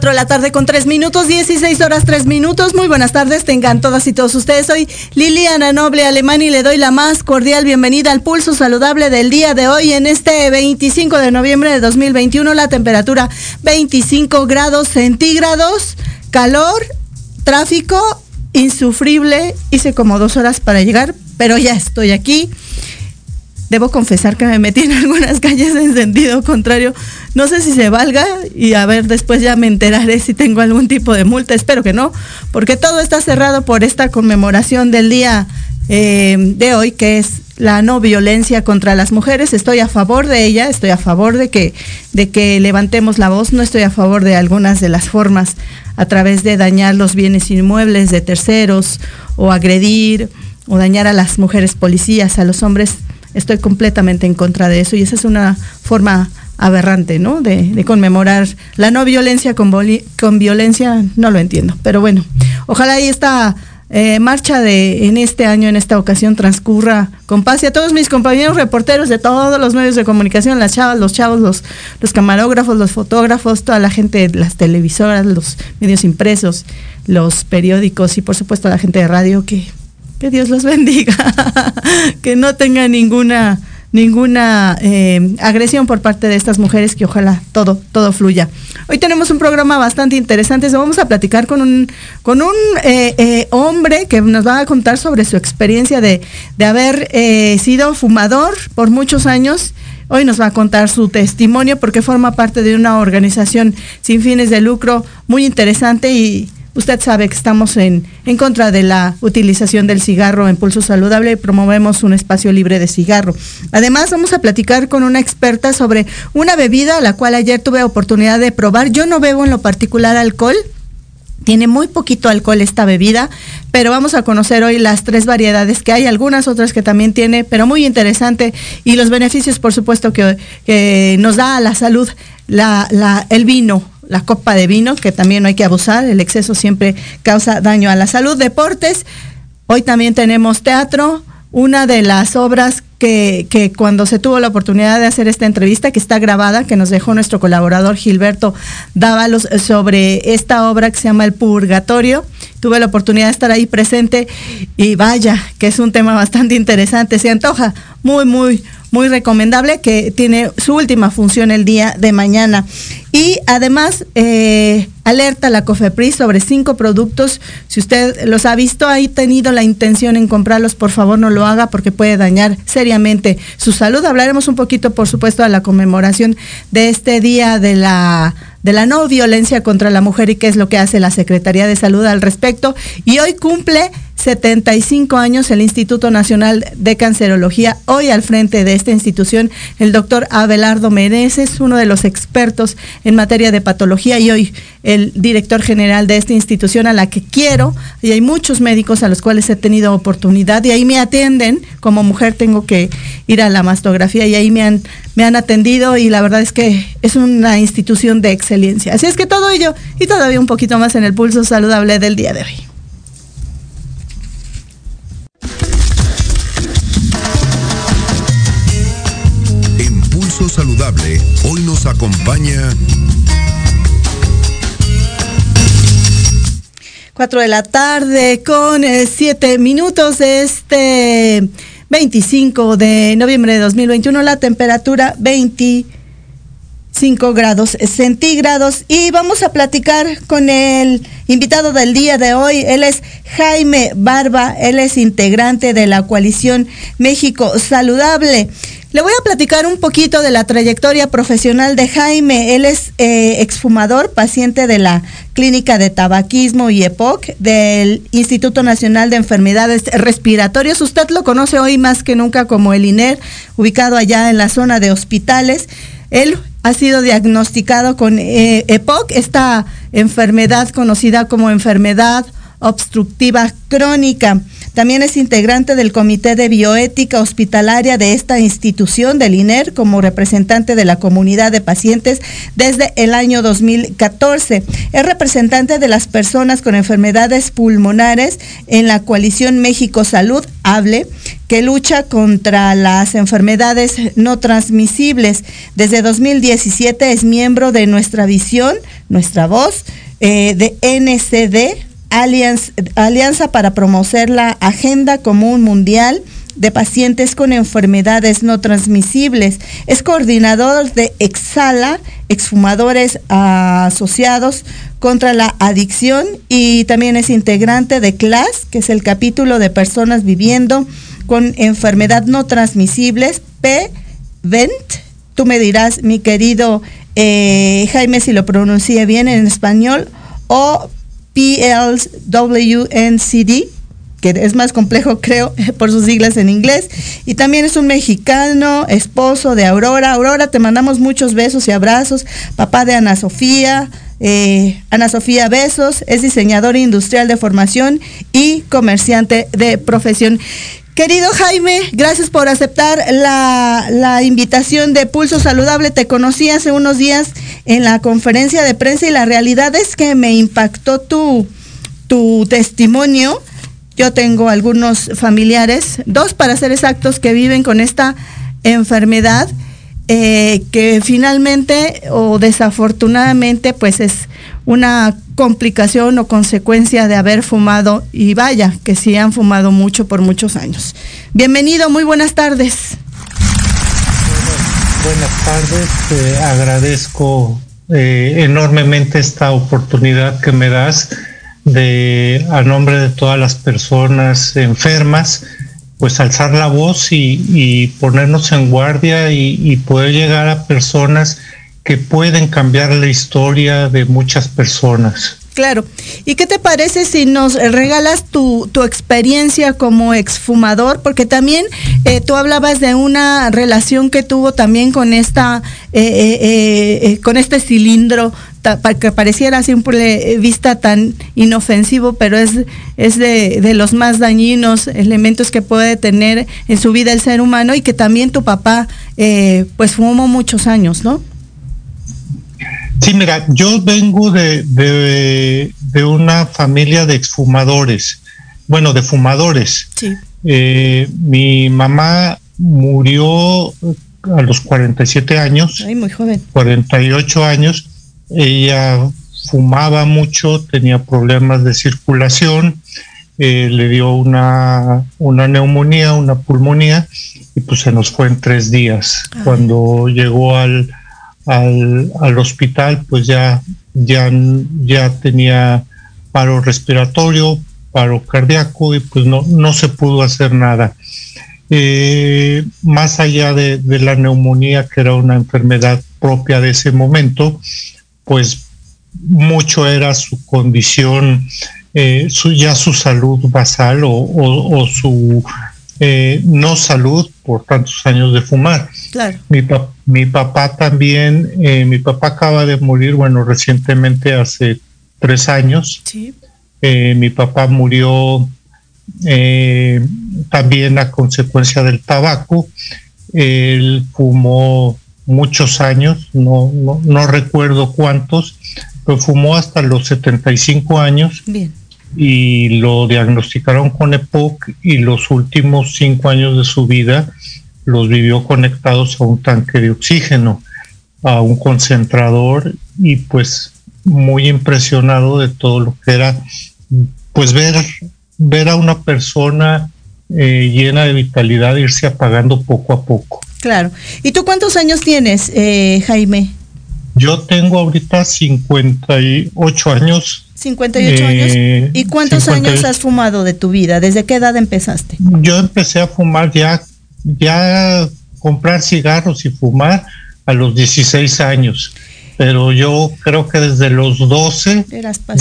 4 de la tarde con 3 minutos, 16 horas 3 minutos. Muy buenas tardes, tengan todas y todos ustedes. Soy Liliana Noble Alemán y le doy la más cordial bienvenida al pulso saludable del día de hoy en este 25 de noviembre de 2021. La temperatura 25 grados centígrados, calor, tráfico insufrible. Hice como dos horas para llegar, pero ya estoy aquí. Debo confesar que me metí en algunas calles en sentido contrario. No sé si se valga y a ver, después ya me enteraré si tengo algún tipo de multa. Espero que no, porque todo está cerrado por esta conmemoración del día eh, de hoy, que es la no violencia contra las mujeres. Estoy a favor de ella, estoy a favor de que, de que levantemos la voz, no estoy a favor de algunas de las formas a través de dañar los bienes inmuebles de terceros o agredir o dañar a las mujeres policías, a los hombres estoy completamente en contra de eso y esa es una forma aberrante, ¿no? De, conmemorar la no violencia con, con, violencia, no lo entiendo. Pero bueno, ojalá y esta eh, marcha de en este año, en esta ocasión, transcurra con paz y a todos mis compañeros reporteros de todos los medios de comunicación, las chavas, los chavos, los, los camarógrafos, los fotógrafos, toda la gente, las televisoras, los medios impresos, los periódicos y por supuesto la gente de radio que que Dios los bendiga, que no tenga ninguna ninguna eh, agresión por parte de estas mujeres, que ojalá todo, todo fluya. Hoy tenemos un programa bastante interesante, vamos a platicar con un, con un eh, eh, hombre que nos va a contar sobre su experiencia de, de haber sido fumador por muchos años. Hoy nos va a contar su testimonio porque forma parte de una organización sin fines de lucro muy interesante y Usted sabe que estamos en, en contra de la utilización del cigarro en pulso saludable y promovemos un espacio libre de cigarro. Además, vamos a platicar con una experta sobre una bebida a la cual ayer tuve oportunidad de probar. Yo no bebo en lo particular alcohol, tiene muy poquito alcohol esta bebida, pero vamos a conocer hoy las tres variedades que hay, algunas otras que también tiene, pero muy interesante y los beneficios, por supuesto, que, nos da a la salud el vino la copa de vino, que también no hay que abusar, el exceso siempre causa daño a la salud. Deportes, hoy también tenemos teatro, una de las obras que, que, cuando se tuvo la oportunidad de hacer esta entrevista, que está grabada, que nos dejó nuestro colaborador Gilberto Dávalos sobre esta obra que se llama El Purgatorio. Tuve la oportunidad de estar ahí presente y vaya, que es un tema bastante interesante. Se antoja muy, muy, muy recomendable que tiene su última función el día de mañana. Y además, eh, alerta la COFEPRIS sobre cinco productos. Si usted los ha visto, ha tenido la intención en comprarlos, por favor no lo haga porque puede dañar seriamente su salud. Hablaremos un poquito, por supuesto, de la conmemoración de este día de la de la no violencia contra la mujer y qué es lo que hace la Secretaría de Salud al respecto. Y hoy cumple 75 años el Instituto Nacional de Cancerología. Hoy al frente de esta institución, el doctor Abelardo Meneses, uno de los expertos en materia de patología y hoy el director general de esta institución a la que quiero. Y hay muchos médicos a los cuales he tenido oportunidad y ahí me atienden. Como mujer tengo que ir a la mastografía y ahí me han, me han atendido y la verdad es que es una institución de excelencia. Así es que todo ello y todavía un poquito más en el pulso saludable del día de hoy. Saludable, hoy nos acompaña... 4 de la tarde con 7 eh, minutos de este 25 de noviembre de 2021, la temperatura 25 5 grados centígrados y vamos a platicar con el invitado del día de hoy. Él es Jaime Barba, él es integrante de la coalición México Saludable. Le voy a platicar un poquito de la trayectoria profesional de Jaime. Él es eh, exfumador, paciente de la Clínica de Tabaquismo y EPOC del Instituto Nacional de Enfermedades Respiratorias. Usted lo conoce hoy más que nunca como el INER, ubicado allá en la zona de hospitales. Él ha sido diagnosticado con eh, EPOC, esta enfermedad conocida como enfermedad obstructiva crónica. También es integrante del Comité de Bioética Hospitalaria de esta institución del INER como representante de la comunidad de pacientes desde el año 2014. Es representante de las personas con enfermedades pulmonares en la coalición México Salud, HABLE, que lucha contra las enfermedades no transmisibles. Desde 2017 es miembro de Nuestra Visión, Nuestra Voz, eh, de NCD, Alianza para promover la Agenda Común Mundial de Pacientes con Enfermedades No Transmisibles. Es coordinador de Exhala, exfumadores asociados contra la adicción y también es integrante de CLAS, que es el capítulo de personas viviendo con enfermedad no transmisibles, PVENT. Tú me dirás, mi querido eh, Jaime, si lo pronuncié bien en español, o PLWNCD, que es más complejo creo por sus siglas en inglés, y también es un mexicano, esposo de Aurora. Aurora, te mandamos muchos besos y abrazos, papá de Ana Sofía. Eh, Ana Sofía Besos es diseñador industrial de formación y comerciante de profesión. Querido Jaime, gracias por aceptar la, la, invitación de Pulso Saludable. Te conocí hace unos días en la conferencia de prensa y la realidad es que me impactó tu, tu testimonio. Yo tengo algunos familiares, dos para ser exactos, que viven con esta enfermedad eh, que finalmente o desafortunadamente pues es una complicación o consecuencia de haber fumado y vaya que sí han fumado mucho por muchos años. Bienvenido, muy buenas tardes. Buenas, tardes, agradezco eh, enormemente esta oportunidad que me das de a nombre de todas las personas enfermas pues alzar la voz y, ponernos en guardia y, poder llegar a personas que pueden cambiar la historia de muchas personas. Claro. ¿Y qué te parece si nos regalas tu, tu experiencia como exfumador? Porque también eh, tú hablabas de una relación que tuvo también con esta, eh, eh, con este cilindro para que pareciera a simple vista tan inofensivo, pero es, es de, de, los más dañinos elementos que puede tener en su vida el ser humano y que también tu papá pues fumó muchos años, ¿no? Sí, mira, yo vengo de, de, una familia de exfumadores, bueno, de fumadores. Sí. Eh, mi mamá murió a los 47 años. Ay, muy joven. 48 años. Ella fumaba mucho, tenía problemas de circulación, eh, le dio una, una neumonía, una pulmonía, y pues se nos fue en tres días. Cuando llegó al, al, al hospital, pues ya, ya, ya tenía paro respiratorio, paro cardíaco y pues no, no se pudo hacer nada. Eh, más allá de, de, la neumonía, que era una enfermedad propia de ese momento, pues mucho era su condición, eh, su, ya su salud basal o, o, o su eh, no salud por tantos años de fumar. Claro. Mi, mi papá también, eh, mi papá acaba de morir, bueno, recientemente hace tres años. Sí. Mi papá murió también a consecuencia del tabaco. Él fumó muchos años, no, no, no recuerdo cuántos, pero fumó hasta los 75 años. Bien y lo diagnosticaron con EPOC y los últimos cinco años de su vida los vivió conectados a un tanque de oxígeno, a un concentrador y pues muy impresionado de todo lo que era pues ver ver a una persona eh, llena de vitalidad irse apagando poco a poco. Claro. ¿Y tú cuántos años tienes, eh, Jaime? Yo tengo ahorita 58 años. 58 años. Eh, ¿Y cuántos años has fumado de tu vida? ¿Desde qué edad empezaste? Yo empecé a fumar ya, ya comprar cigarros y fumar a los 16 años pero yo creo que desde los 12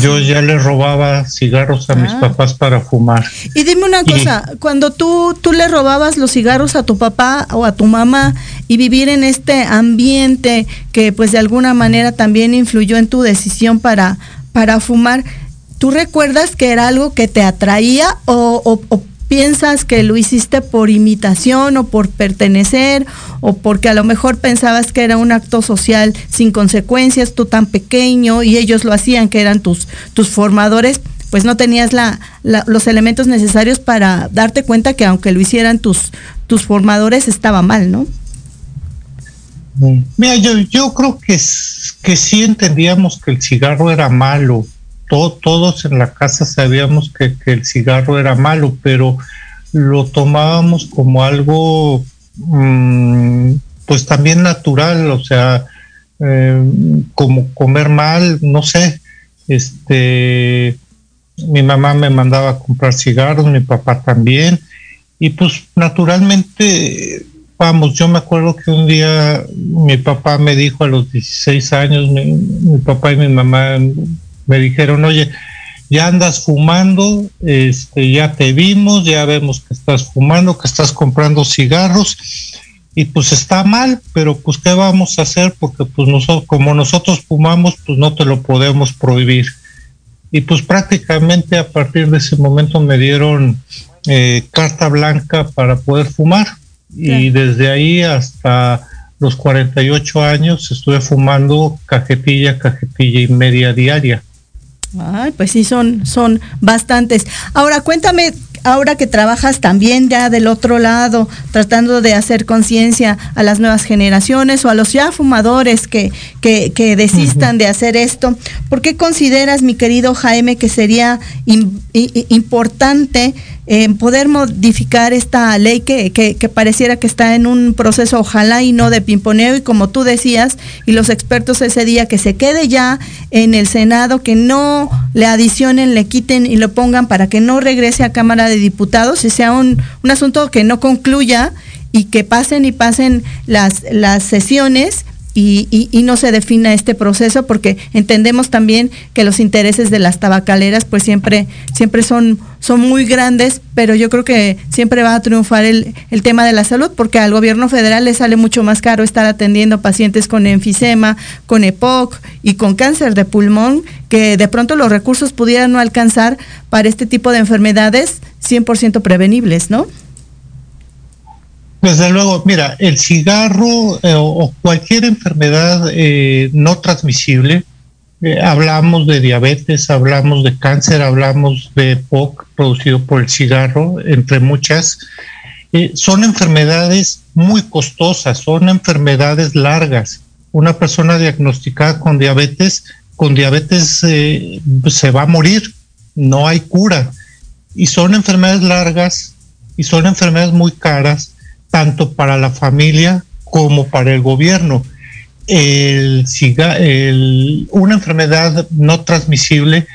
yo ya le robaba cigarros a mis ah. papás para fumar. Y dime una cosa, cuando tú, tú le robabas los cigarros a tu papá o a tu mamá y vivir en este ambiente que pues de alguna manera también influyó en tu decisión para, para fumar, ¿tú recuerdas que era algo que te atraía o, o piensas que lo hiciste por imitación o por pertenecer o porque a lo mejor pensabas que era un acto social sin consecuencias, tú tan pequeño y ellos lo hacían, que eran tus, tus formadores, pues no tenías la, los elementos necesarios para darte cuenta que aunque lo hicieran tus, tus formadores estaba mal, ¿no? Mira, yo, yo creo que, que sí entendíamos que el cigarro era malo, todos en la casa sabíamos que, el cigarro era malo, pero lo tomábamos como algo mm, pues también natural, o sea, eh, como comer mal, no sé, este, mi mamá me mandaba a comprar cigarros, mi papá también, y pues naturalmente, vamos, yo me acuerdo que un día mi papá me dijo a los 16 años, mi papá y mi mamá me dijeron, oye, ya andas fumando, este, ya te vimos, ya vemos que estás fumando, que estás comprando cigarros, y pues está mal, pero pues qué vamos a hacer, porque pues nosotros, como nosotros fumamos, pues no te lo podemos prohibir. Y pues prácticamente a partir de ese momento me dieron eh, carta blanca para poder fumar. Y desde ahí hasta los 48 años estuve fumando cajetilla, cajetilla y media diaria. Ay, pues sí, son, son bastantes. Ahora, cuéntame, ahora que trabajas también ya del otro lado, tratando de hacer conciencia a las nuevas generaciones o a los ya fumadores que, que, que desistan de hacer esto, ¿por qué consideras, mi querido Jaime, que sería importante poder modificar esta ley que, que, pareciera que está en un proceso ojalá y no de pimponeo. Y como tú decías y los expertos ese día que se quede ya en el Senado, que no le adicionen, le quiten y lo pongan para que no regrese a Cámara de Diputados y sea un, un asunto que no concluya y que pasen y pasen las, las sesiones y, y, no se defina este proceso porque entendemos también que los intereses de las tabacaleras pues siempre, siempre son, son muy grandes, pero yo creo que siempre va a triunfar el, el tema de la salud porque al gobierno federal le sale mucho más caro estar atendiendo pacientes con enfisema, con EPOC y con cáncer de pulmón, que de pronto los recursos pudieran no alcanzar para este tipo de enfermedades 100% prevenibles, ¿no? Desde luego, mira, el cigarro eh, o cualquier enfermedad eh, no transmisible, eh, hablamos de diabetes, hablamos de cáncer, hablamos de POC producido por el cigarro, entre muchas, son enfermedades muy costosas, son enfermedades largas. Una persona diagnosticada con diabetes, con diabetes se va a morir, no hay cura. Y son enfermedades largas y son enfermedades muy caras tanto para la familia como para el gobierno. Una enfermedad no transmisible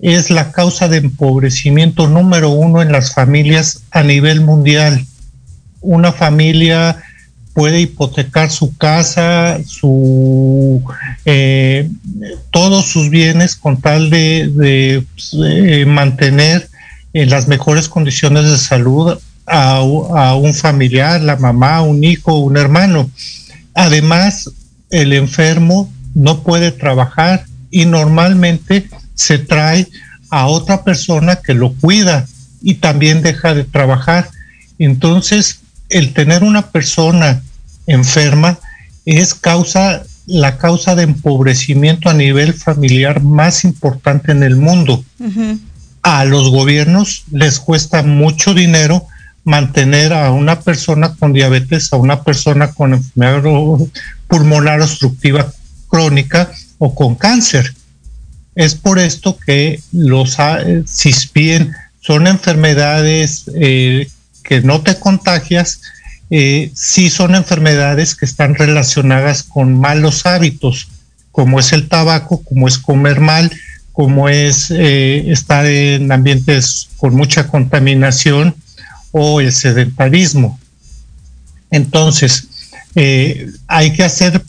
es la causa de empobrecimiento número uno en las familias a nivel mundial. Una familia puede hipotecar su casa, su eh, todos sus bienes con tal de, eh, mantener en las mejores condiciones de salud a, un familiar, la mamá, un hijo, un hermano. Además, el enfermo no puede trabajar y normalmente se trae a otra persona que lo cuida y también deja de trabajar. Entonces, el tener una persona enferma es causa la causa de empobrecimiento a nivel familiar más importante en el mundo. A los gobiernos les cuesta mucho dinero mantener a una persona con diabetes, a una persona con enfermedad pulmonar obstructiva crónica o con cáncer. Es por esto que los si bien son enfermedades eh, que no te contagias, eh, sí son enfermedades que están relacionadas con malos hábitos. como es el tabaco, como es comer mal, como es eh, estar en ambientes con mucha contaminación o el sedentarismo. Entonces, eh, hay que hacer,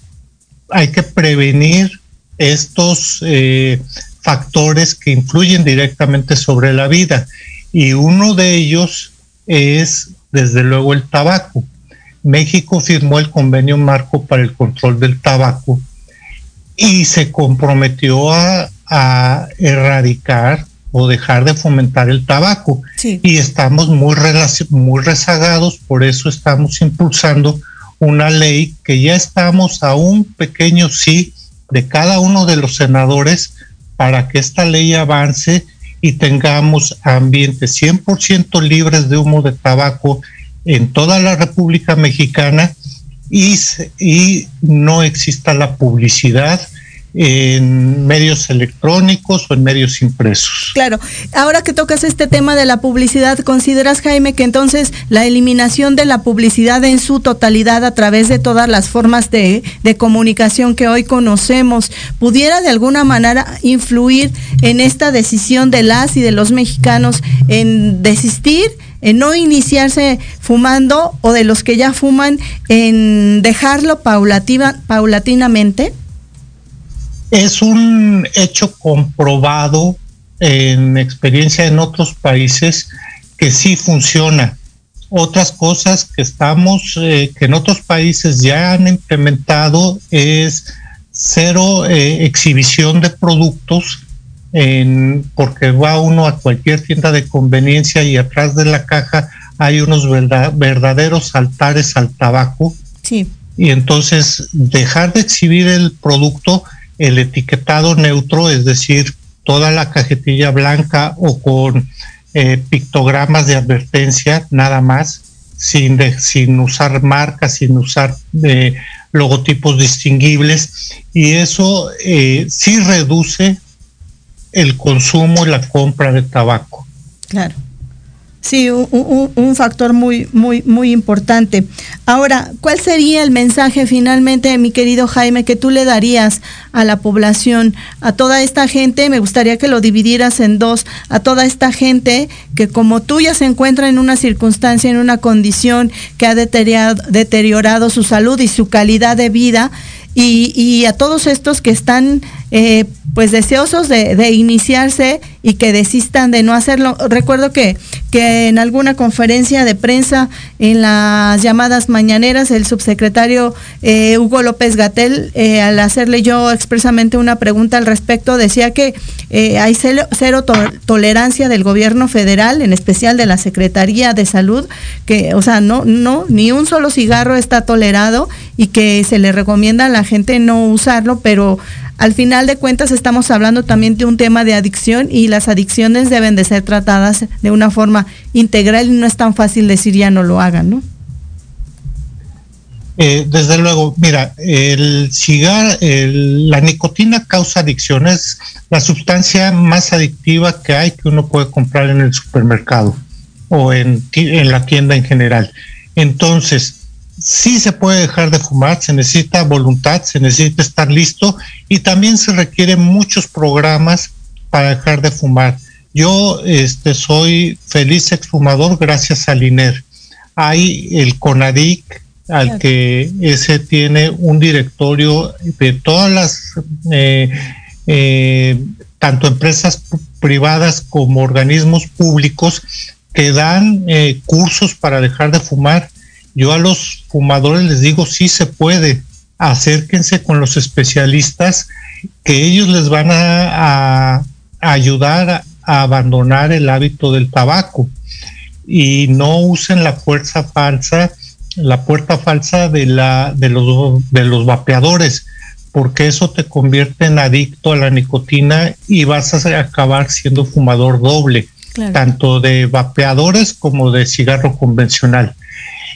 hay que prevenir estos eh, factores que influyen directamente sobre la vida. Y uno de ellos es, desde luego, el tabaco. México firmó el convenio marco para el control del tabaco y se comprometió a, erradicar o dejar de fomentar el tabaco. Y estamos muy, muy rezagados, por eso estamos impulsando una ley que ya estamos a un pequeño sí de cada uno de los senadores para que esta ley avance y tengamos ambientes 100% libres de humo de tabaco en toda la República Mexicana y, y no exista la publicidad en medios electrónicos o en medios impresos. Claro, ahora que tocas este tema de la publicidad, ¿consideras, Jaime, que entonces la eliminación de la publicidad en su totalidad a través de todas las formas de, de comunicación que hoy conocemos pudiera de alguna manera influir en esta decisión de las y de los mexicanos en desistir? en no iniciarse fumando o de los que ya fuman en dejarlo paulativa, paulatinamente? Es un hecho comprobado en experiencia en otros países que sí funciona. Otras cosas que estamos, eh, que en otros países ya han implementado es cero eh, exhibición de productos, en, porque va uno a cualquier tienda de conveniencia y atrás de la caja hay unos verdaderos altares al tabaco. Sí. Y entonces dejar de exhibir el producto el etiquetado neutro, es decir, toda la cajetilla blanca o con eh, pictogramas de advertencia, nada más, sin, sin usar marcas, sin usar eh, logotipos distinguibles, y eso eh, sí reduce el consumo y la compra de tabaco. Claro. Sí, un, factor muy, muy, muy importante. Ahora, ¿cuál sería el mensaje finalmente, mi querido Jaime, que tú le darías a la población, a toda esta gente? Me gustaría que lo dividieras en dos, a toda esta gente que como tú ya se encuentra en una circunstancia, en una condición que ha deteriorado, deteriorado su salud y su calidad de vida, y, y a todos estos que están eh, pues deseosos de, iniciarse y que desistan de no hacerlo. Recuerdo que, que en alguna conferencia de prensa, en las llamadas mañaneras, el subsecretario eh, Hugo López Gatel, eh, al hacerle yo expresamente una pregunta al respecto, decía que hay cero, cero tolerancia del gobierno federal, en especial de la Secretaría de Salud, que, o sea, no, no, ni un solo cigarro está tolerado y que se le recomienda a la gente no usarlo, pero al final de cuentas estamos hablando también de un tema de adicción y las adicciones deben de ser tratadas de una forma integral y no es tan fácil decir ya no lo hagan, ¿no? Eh, desde luego, mira, el cigarro, la nicotina causa adicción, es la sustancia más adictiva que hay que uno puede comprar en el supermercado o en, en la tienda en general. Entonces, sí se puede dejar de fumar, se necesita voluntad, se necesita estar listo y también se requieren muchos programas para dejar de fumar. Yo este, soy feliz exfumador gracias al INER. Hay el CONADIC, al que ese tiene un directorio de todas las, eh, eh, tanto empresas privadas como organismos públicos que dan eh, cursos para dejar de fumar yo a los fumadores les digo, sí se puede, acérquense con los especialistas que ellos les van a, ayudar a, abandonar el hábito del tabaco. Y no usen la fuerza falsa, la puerta falsa de, la, de, los, de los vapeadores, porque eso te convierte en adicto a la nicotina y vas a acabar siendo fumador doble, tanto de vapeadores como de cigarro convencional.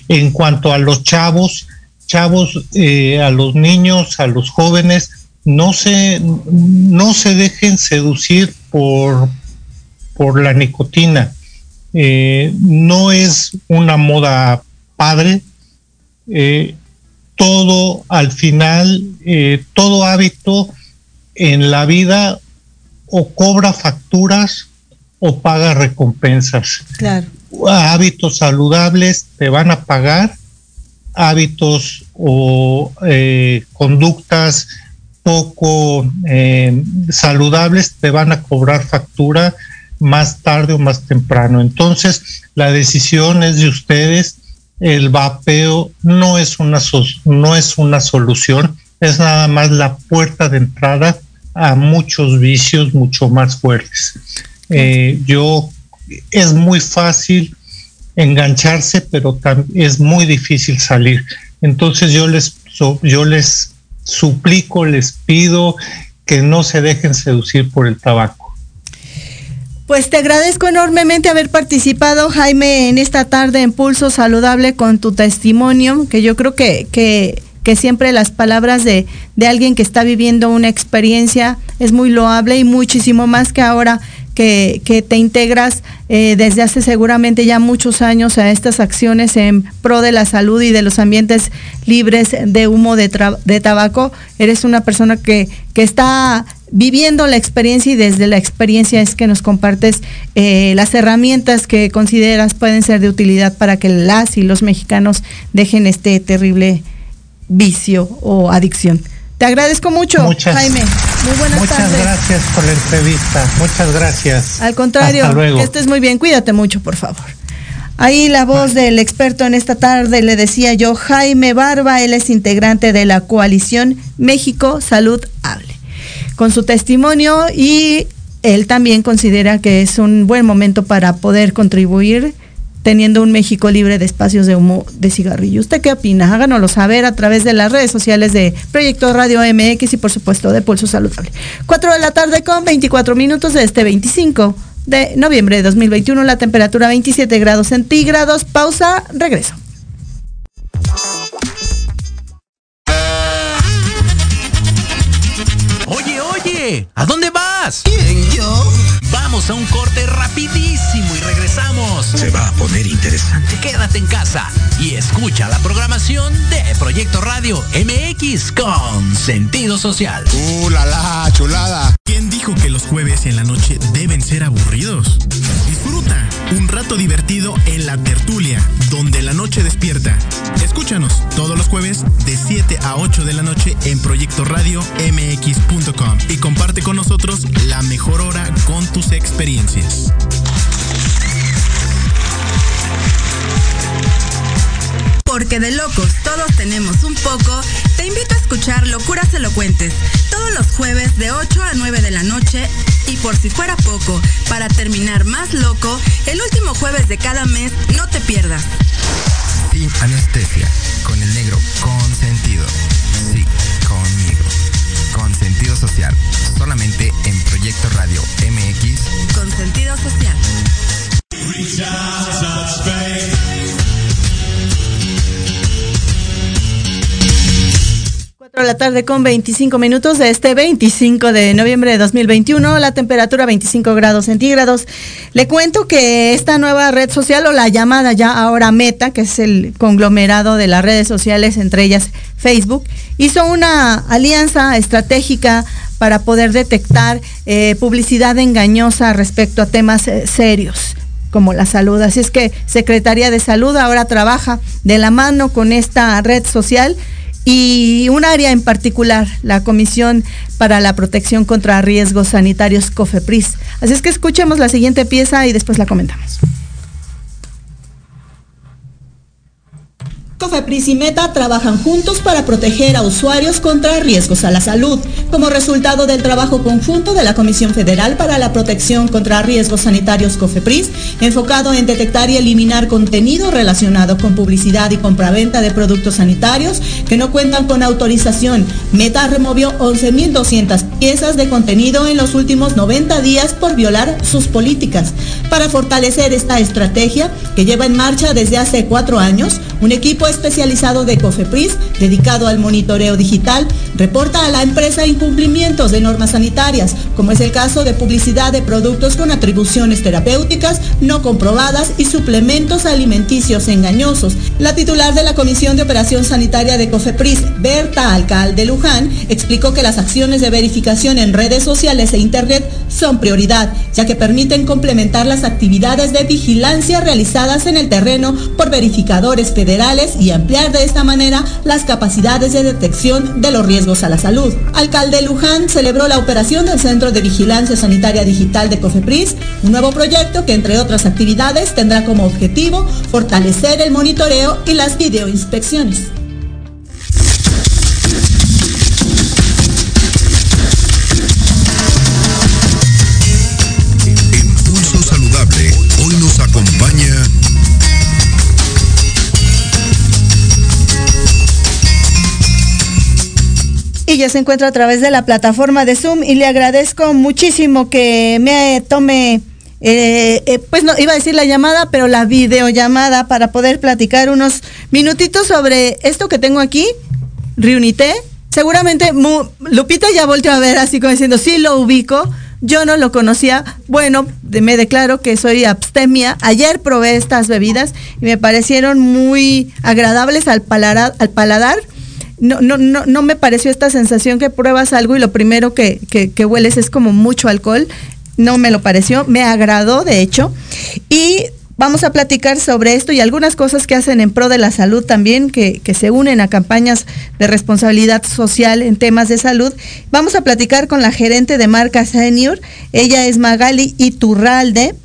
En cuanto a los chavos, chavos, eh, a los niños, a los jóvenes, no se, no se dejen seducir por, por la nicotina. Eh, no es una moda padre. Eh, todo al final, todo hábito en la vida o cobra facturas o paga recompensas. Claro. Hábitos saludables te van a pagar, hábitos o eh, conductas poco eh, saludables te van a cobrar factura más tarde o más temprano. Entonces, la decisión es de ustedes. El vapeo no es una, no es una solución, es nada más la puerta de entrada a muchos vicios mucho más fuertes. Eh, yo es muy fácil engancharse, pero es muy difícil salir. Entonces yo les, yo les suplico, les pido que no se dejen seducir por el tabaco. Pues te agradezco enormemente haber participado, Jaime, en esta tarde en Pulso Saludable con tu testimonio, que yo creo que, que, que siempre las palabras de, de alguien que está viviendo una experiencia es muy loable y muchísimo más que ahora que, te integras eh, desde hace seguramente ya muchos años a estas acciones en pro de la salud y de los ambientes libres de humo de, de tabaco. Eres una persona que, que, está viviendo la experiencia y desde la experiencia es que nos compartes eh, las herramientas que consideras pueden ser de utilidad para que las y los mexicanos dejen este terrible vicio o adicción. Te agradezco mucho, Jaime. Muy buenas muchas gracias por la entrevista. Muchas gracias. Al contrario, que estés muy bien. Cuídate mucho, por favor. Ahí la voz del experto en esta tarde le decía yo, Jaime Barba, él es integrante de la coalición México Salud Hable. Con su testimonio y él también considera que es un buen momento para poder contribuir teniendo un México libre de espacios de humo de cigarrillo. ¿Usted qué opina? Háganoslo saber a través de las redes sociales de Proyecto Radio MX y por supuesto de Pulso Saludable. 4 de la tarde con 24 minutos de este 25 de noviembre de 2021, la temperatura 27 grados centígrados. Pausa, regreso. Oye, oye, ¿a dónde vas? ¿Quién, yo? Vamos a un corte rapidísimo y regresamos. Se va a poner interesante. Quédate en casa y escucha la programación de Proyecto Radio MX con sentido social. ¡Uh, la, la chulada! ¿Quién dijo que los jueves en la noche deben ser aburridos? Disfruta divertido en la tertulia, donde la noche despierta. Escúchanos todos los jueves de 7 a 8 de la noche en Proyecto Radio MX.com y comparte con nosotros la mejor hora con tus experiencias. Porque de locos todos tenemos un poco, te invito a escuchar Locuras Elocuentes todos los jueves de 8 a 9 de la noche y por si fuera poco, para terminar más loco, el último jueves de cada mes no te pierdas. Sin anestesia, con el negro consentido. Sí, conmigo. Con sentido social, solamente en Proyecto Radio MX. Con sentido social. 4 de la tarde con 25 minutos de este 25 de noviembre de 2021, la temperatura 25 grados centígrados. Le cuento que esta nueva red social o la llamada ya ahora Meta, que es el conglomerado de las redes sociales, entre ellas Facebook, hizo una alianza estratégica para poder detectar eh, publicidad engañosa respecto a temas eh, serios como la salud. Así es que Secretaría de Salud ahora trabaja de la mano con esta red social y un área en particular, la Comisión para la Protección contra Riesgos Sanitarios COFEPRIS. Así es que escuchemos la siguiente pieza y después la comentamos. Cofepris y Meta trabajan juntos para proteger a usuarios contra riesgos a la salud, como resultado del trabajo conjunto de la Comisión Federal para la Protección contra Riesgos Sanitarios COFEPRIS, enfocado en detectar y eliminar contenido relacionado con publicidad y compraventa de productos sanitarios que no cuentan con autorización. Meta removió 11.200 piezas de contenido en los últimos 90 días por violar sus políticas. Para fortalecer esta estrategia que lleva en marcha desde hace cuatro años, Un equipo especializado de COFEPRIS, dedicado al monitoreo digital, reporta a la empresa incumplimientos de normas sanitarias, como es el caso de publicidad de productos con atribuciones terapéuticas no comprobadas y suplementos alimenticios engañosos. La titular de la Comisión de Operación Sanitaria de COFEPRIS, Berta Alcalde Luján, explicó que las acciones de verificación en redes sociales e Internet son prioridad, ya que permiten complementar las actividades de vigilancia realizadas en el terreno por verificadores y ampliar de esta manera las capacidades de detección de los riesgos a la salud. Alcalde Luján celebró la operación del Centro de Vigilancia Sanitaria Digital de COFEPRIS, un nuevo proyecto que entre otras actividades tendrá como objetivo fortalecer el monitoreo y las videoinspecciones. Y ya se encuentra a través de la plataforma de Zoom y le agradezco muchísimo que me tome, eh, eh, pues no, iba a decir la llamada, pero la videollamada para poder platicar unos minutitos sobre esto que tengo aquí, Reunité. Seguramente Lupita ya volvió a ver así como diciendo, sí lo ubico, yo no lo conocía. Bueno, me declaro que soy abstemia. Ayer probé estas bebidas y me parecieron muy agradables al al paladar no, no, no, no me pareció esta sensación que pruebas algo y lo primero que, que, hueles es como mucho alcohol. No me lo pareció, me agradó de hecho. Y vamos a platicar sobre esto y algunas cosas que hacen en pro de la salud también, que, que, se unen a campañas de responsabilidad social en temas de salud. Vamos a platicar con la gerente de marca Senior. Ella es Magali Iturralde.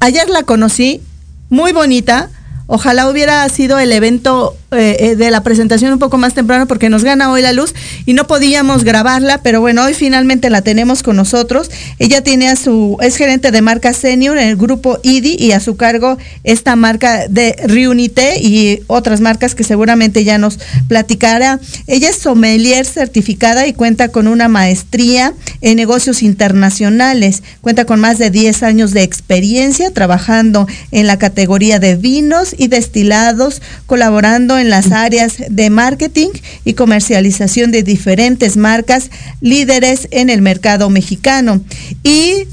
Ayer la conocí, muy bonita. Ojalá hubiera sido el evento eh, eh, de la presentación un poco más temprano porque nos gana hoy la luz y no podíamos grabarla, pero bueno, hoy finalmente la tenemos con nosotros. Ella tiene a su, es gerente de marca senior en el grupo IDI y a su cargo esta marca de Reunite y otras marcas que seguramente ya nos platicará. Ella es sommelier certificada y cuenta con una maestría en negocios internacionales. Cuenta con más de 10 años de experiencia trabajando en la categoría de vinos y destilados, colaborando en en las áreas de marketing y comercialización de diferentes marcas líderes en el mercado mexicano. Y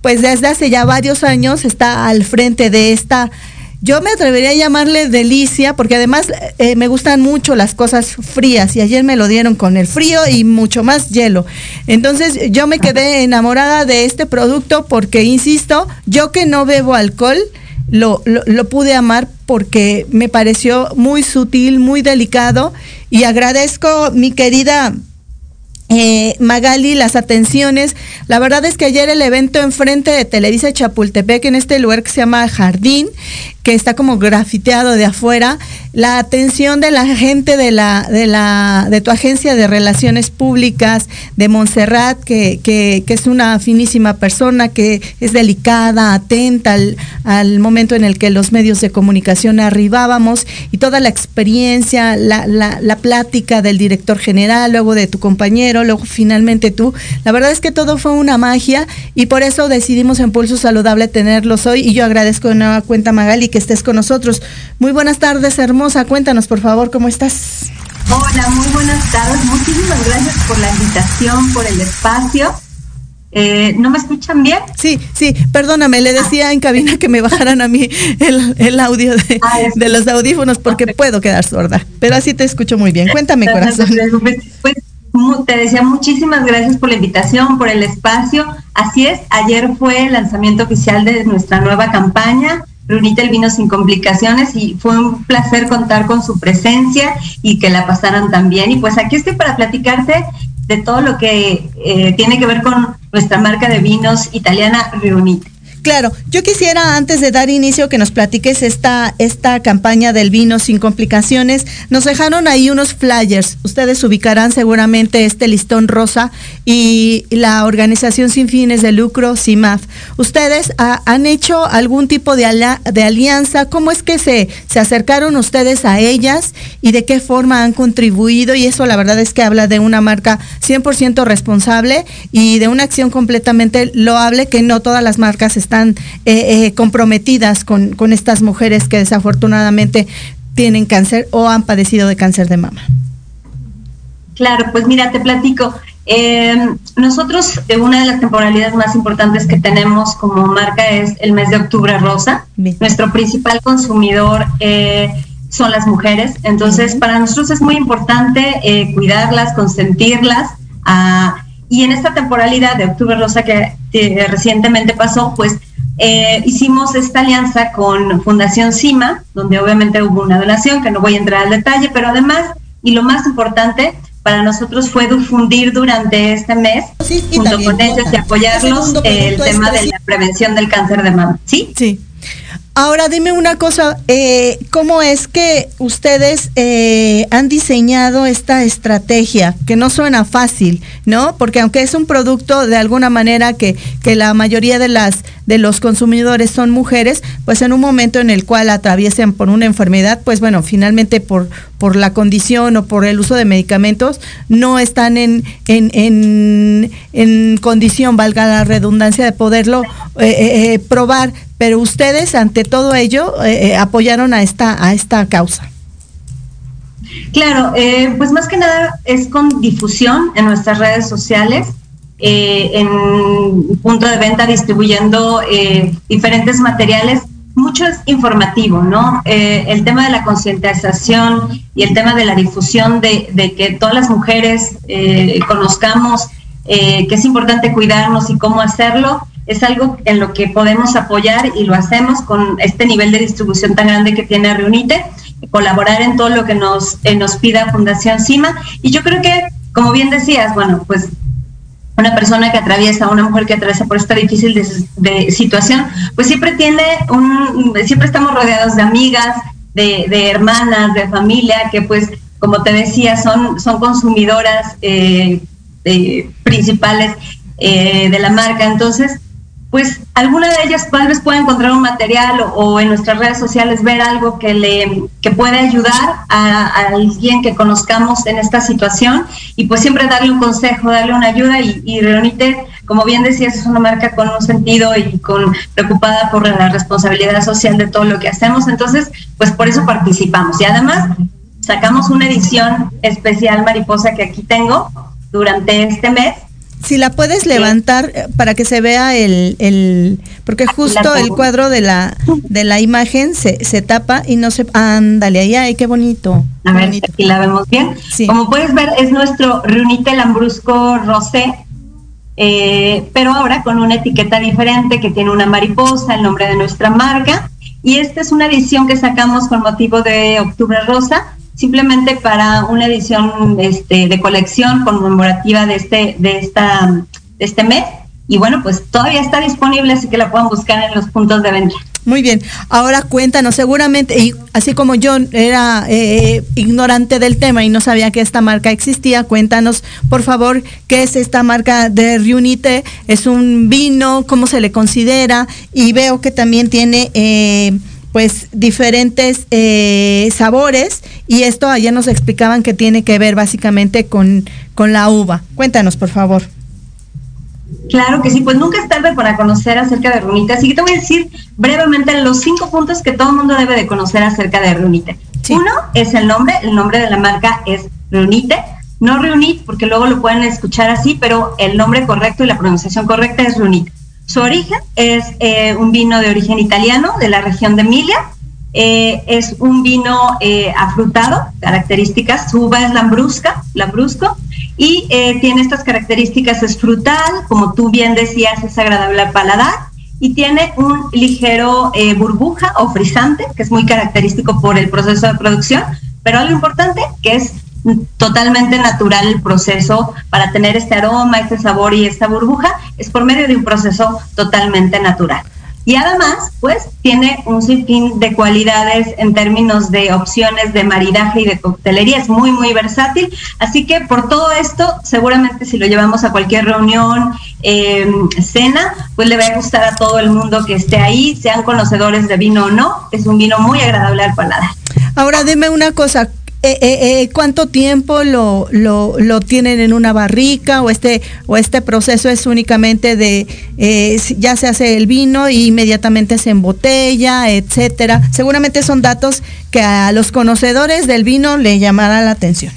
pues desde hace ya varios años está al frente de esta yo me atrevería a llamarle delicia porque además eh, me gustan mucho las cosas frías y ayer me lo dieron con el frío y mucho más hielo. Entonces yo me quedé enamorada de este producto porque, insisto, yo que no bebo alcohol, lo, lo, pude amar porque me pareció muy sutil, muy delicado y agradezco mi querida eh, Magali, las atenciones. La verdad es que ayer el evento enfrente de Televisa Chapultepec, en este lugar que se llama Jardín, que está como grafiteado de afuera, la atención de la gente de la, de la, de tu agencia de relaciones públicas, de Montserrat, que, que, es una finísima persona, que es delicada, atenta al, momento en el que los medios de comunicación arribábamos, y toda la experiencia, la, la, la plática del director general, luego de tu compañero, luego finalmente tú. La verdad es que todo fue una magia y por eso decidimos en Pulso Saludable tenerlos hoy y yo agradezco de nueva cuenta Magali estés con nosotros. Muy buenas tardes, hermosa. Cuéntanos, por favor, ¿cómo estás? Hola, muy buenas tardes. Muchísimas gracias por la invitación, por el espacio. Eh, ¿No me escuchan bien? Sí, sí, perdóname, le decía en cabina que me bajaran a mí el, audio ah, de, los audífonos porque puedo quedar sorda, pero así te escucho muy bien. Cuéntame, corazón. Pues, te decía muchísimas gracias por la invitación, por el espacio. Así es, ayer fue el lanzamiento oficial de nuestra nueva campaña Brunita el vino sin complicaciones y fue un placer contar con su presencia y que la pasaran tan bien. Y pues aquí estoy para platicarte de todo lo que eh, tiene que ver con nuestra marca de vinos italiana Brunita. Claro, yo quisiera antes de dar inicio que nos platiques esta, esta campaña del vino sin complicaciones. Nos dejaron ahí unos flyers. Ustedes ubicarán seguramente este listón rosa y la organización sin fines de lucro, CIMAF. ¿Ustedes han hecho algún tipo de, alianza? ¿Cómo es que se, se acercaron ustedes a ellas y de qué forma han contribuido? Y eso la verdad es que habla de una marca 100% responsable y de una acción completamente loable que no todas las marcas están eh, eh, comprometidas con, estas mujeres que desafortunadamente tienen cáncer o han padecido de cáncer de mama. Claro, pues mira, te platico. Eh, nosotros, eh, una de las temporalidades más importantes que tenemos como marca es el mes de octubre rosa. Nuestro principal consumidor eh, son las mujeres, entonces para nosotros es muy importante cuidarlas, consentirlas. Ah, y en esta temporalidad de octubre rosa que recientemente pasó, pues hicimos esta alianza con Fundación CIMA, donde obviamente hubo una donación, que no voy a entrar al detalle, pero además, y lo más importante, para nosotros fue difundir durante este mes, junto con ellos y apoyarlos, el tema de la prevención del cáncer de mama. ¿Sí? Sí. Ahora dime una cosa, eh, ¿cómo es que ustedes eh, han diseñado esta estrategia? Que no suena fácil, ¿no? Porque aunque es un producto de alguna manera que, que la mayoría de las de los consumidores son mujeres, pues en un momento en el cual atraviesen por una enfermedad, pues bueno, finalmente por, por la condición o por el uso de medicamentos, no están en, en, en, en condición, valga la redundancia, de poderlo eh, probar pero ustedes ante todo ello eh, eh, apoyaron a esta, a esta causa. Claro, eh, pues más que nada es con difusión en nuestras redes sociales, en punto de venta distribuyendo diferentes materiales. Mucho es informativo, ¿no? el tema de la concientización y el tema de la difusión de, de que todas las mujeres conozcamos que es importante cuidarnos y cómo hacerlo, es algo en lo que podemos apoyar y lo hacemos con este nivel de distribución tan grande que tiene Reunite, colaborar en todo lo que nos, eh, nos pida Fundación CIMA. Y yo creo que, como bien decías, bueno, pues una persona que atraviesa, una mujer que atraviesa por esta difícil de, situación, pues siempre tiene un, siempre estamos rodeados de amigas, de, hermanas, de familia, que pues, como te decía, son, son consumidoras eh, principales eh, de la marca. Entonces, pues alguna de ellas tal vez pueda encontrar un material o, en nuestras redes sociales ver algo que le que pueda ayudar a, alguien que conozcamos en esta situación y pues siempre darle un consejo, darle una ayuda y, y como bien decías, es una marca con un sentido y con preocupada por la responsabilidad social de todo lo que hacemos, entonces pues por eso participamos. Y además sacamos una edición especial mariposa que aquí tengo durante este mes si la puedes levantar eh, para que se vea el, el porque justo el cuadro de la de la imagen se, se tapa y no se ándale ahí ay qué bonito a ver aquí la vemos bien. Como puedes ver es nuestro Reunite Lambrusco Rosé eh, pero ahora con una etiqueta diferente que tiene una mariposa el nombre de nuestra marca. Y esta es una edición que sacamos con motivo de Octubre Rosa simplemente para una edición este, de colección conmemorativa de este, de, esta, este mes. Y bueno, pues todavía está disponible, así que la pueden buscar en los puntos de venta. Muy bien, ahora cuéntanos, seguramente, y así como yo era eh, ignorante del tema y no sabía que esta marca existía, cuéntanos, por favor, qué es esta marca de Reunite, es un vino, cómo se le considera, y veo que también tiene... Eh, pues diferentes eh, sabores y esto ayer nos explicaban que tiene que ver básicamente con, con la uva. Cuéntanos, por favor. Claro que sí, pues nunca es tarde para conocer acerca de Runite, así que te voy a decir brevemente los cinco puntos que todo el mundo debe de conocer acerca de Runite. Uno es el nombre, el nombre de la marca es Runite, no Reunit porque luego lo pueden escuchar así, pero el nombre correcto y la pronunciación correcta es Runite. Su origen es eh, un vino de origen italiano de la región de Emilia. Eh, es un vino eh, afrutado, características, su uva es lambrusca, lambrusco, y tiene estas características, es frutal, como tú bien decías, es agradable al paladar, y tiene un ligero burbuja o frisante, que es muy característico por el proceso de producción, pero algo importante que es totalmente natural el proceso para tener este aroma, este sabor y esta burbuja, es por medio de un proceso totalmente natural. Y además, pues tiene un sinfín de cualidades en términos de opciones de maridaje y de coctelería, es muy, muy versátil. Así que por todo esto, seguramente si lo llevamos a cualquier reunión, em, cena, pues le va a gustar a todo el mundo que esté ahí, sean conocedores de vino o no. Es un vino muy agradable al paladar. Ahora dime una cosa, eh, eh, eh, ¿cuánto tiempo lo, lo, tienen en una barrica o este, o este proceso es únicamente de, ya se hace el vino y inmediatamente se embotella, etcétera? Seguramente son datos que a los conocedores del vino le llamará la atención.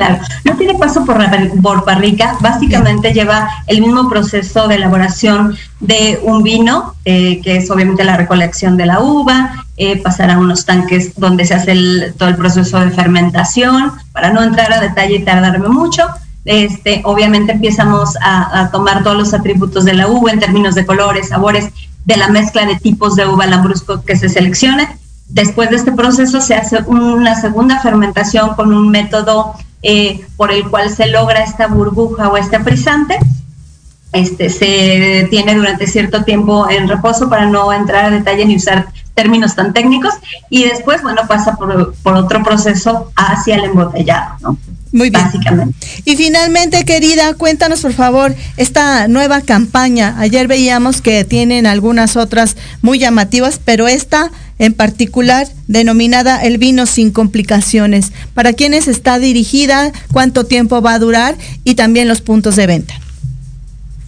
Claro, no tiene paso por, por barrica, básicamente lleva el mismo proceso de elaboración de un vino, eh, que es obviamente la recolección de la uva, eh, pasar a unos tanques donde se hace todo el proceso de fermentación, para no entrar a detalle y tardarme mucho. Este, obviamente empezamos a, a tomar todos los atributos de la uva en términos de colores, sabores, de la mezcla de tipos de uva lambrusco que se seleccione. Después de este proceso se hace una segunda fermentación con un método eh, por el cual se logra esta burbuja o este frisante. Este, se tiene durante cierto tiempo en reposo para no entrar a detalle ni usar términos tan técnicos y después, bueno, pasa por, por otro proceso hacia el embotellado, ¿no? Muy bien. Básicamente. Y finalmente, querida, cuéntanos por favor esta nueva campaña. Ayer veíamos que tienen algunas otras muy llamativas, pero esta en particular denominada El vino sin complicaciones. ¿Para quiénes está dirigida? ¿Cuánto tiempo va a durar? Y también los puntos de venta.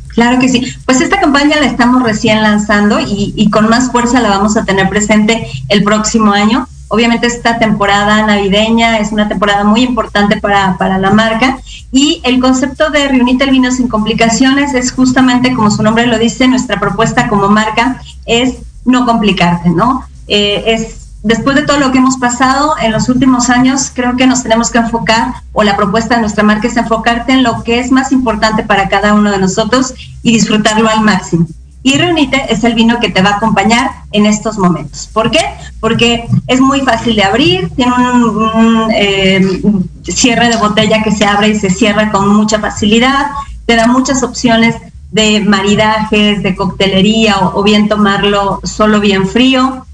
Claro que sí. Pues esta campaña la estamos recién lanzando y, con más fuerza la vamos a tener presente el próximo año. Obviamente esta temporada navideña es una temporada muy importante para, para la marca y el concepto de Reunite el vino sin complicaciones es justamente, como su nombre lo dice, nuestra propuesta como marca es no complicarte, ¿no? Eh, es después de todo lo que hemos pasado en los últimos años, creo que nos tenemos que enfocar, o la propuesta de nuestra marca es enfocarte en lo que es más importante para cada uno de nosotros y disfrutarlo al máximo. Y Reunite es el vino que te va a acompañar en estos momentos. ¿Por qué? Porque es muy fácil de abrir, tiene un, eh, cierre de botella que se abre y se cierra con mucha facilidad, te da muchas opciones de maridajes, de coctelería o, bien tomarlo solo bien frío.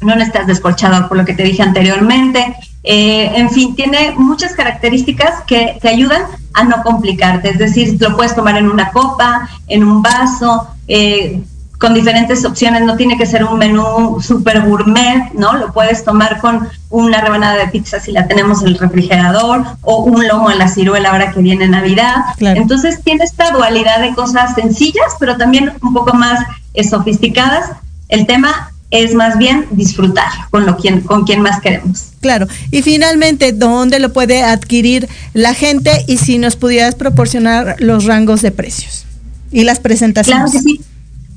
No necesitas descorchado por lo que te dije anteriormente. Eh, en fin, tiene muchas características que te ayudan a no complicarte. Es decir, lo puedes tomar en una copa, en un vaso, eh, con diferentes opciones, no tiene que ser un menú super gourmet, ¿no? Lo puedes tomar con una rebanada de pizza si la tenemos en el refrigerador o un lomo a la ciruela ahora que viene Navidad. Entonces tiene esta dualidad de cosas sencillas, pero también un poco más eh, sofisticadas. El tema es más bien disfrutar con lo quien, con quien más queremos. Claro. Y finalmente, ¿dónde lo puede adquirir la gente? Y si nos pudieras proporcionar los rangos de precios y las presentaciones. Claro que sí.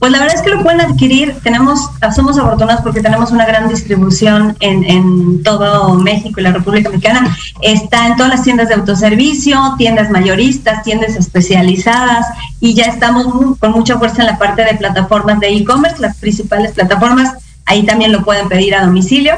Pues la verdad es que lo pueden adquirir. Tenemos, somos afortunados porque tenemos una gran distribución en, en, todo México y la República Mexicana. Está en todas las tiendas de autoservicio, tiendas mayoristas, tiendas especializadas y ya estamos con mucha fuerza en la parte de plataformas de e-commerce, las principales plataformas. Ahí también lo pueden pedir a domicilio.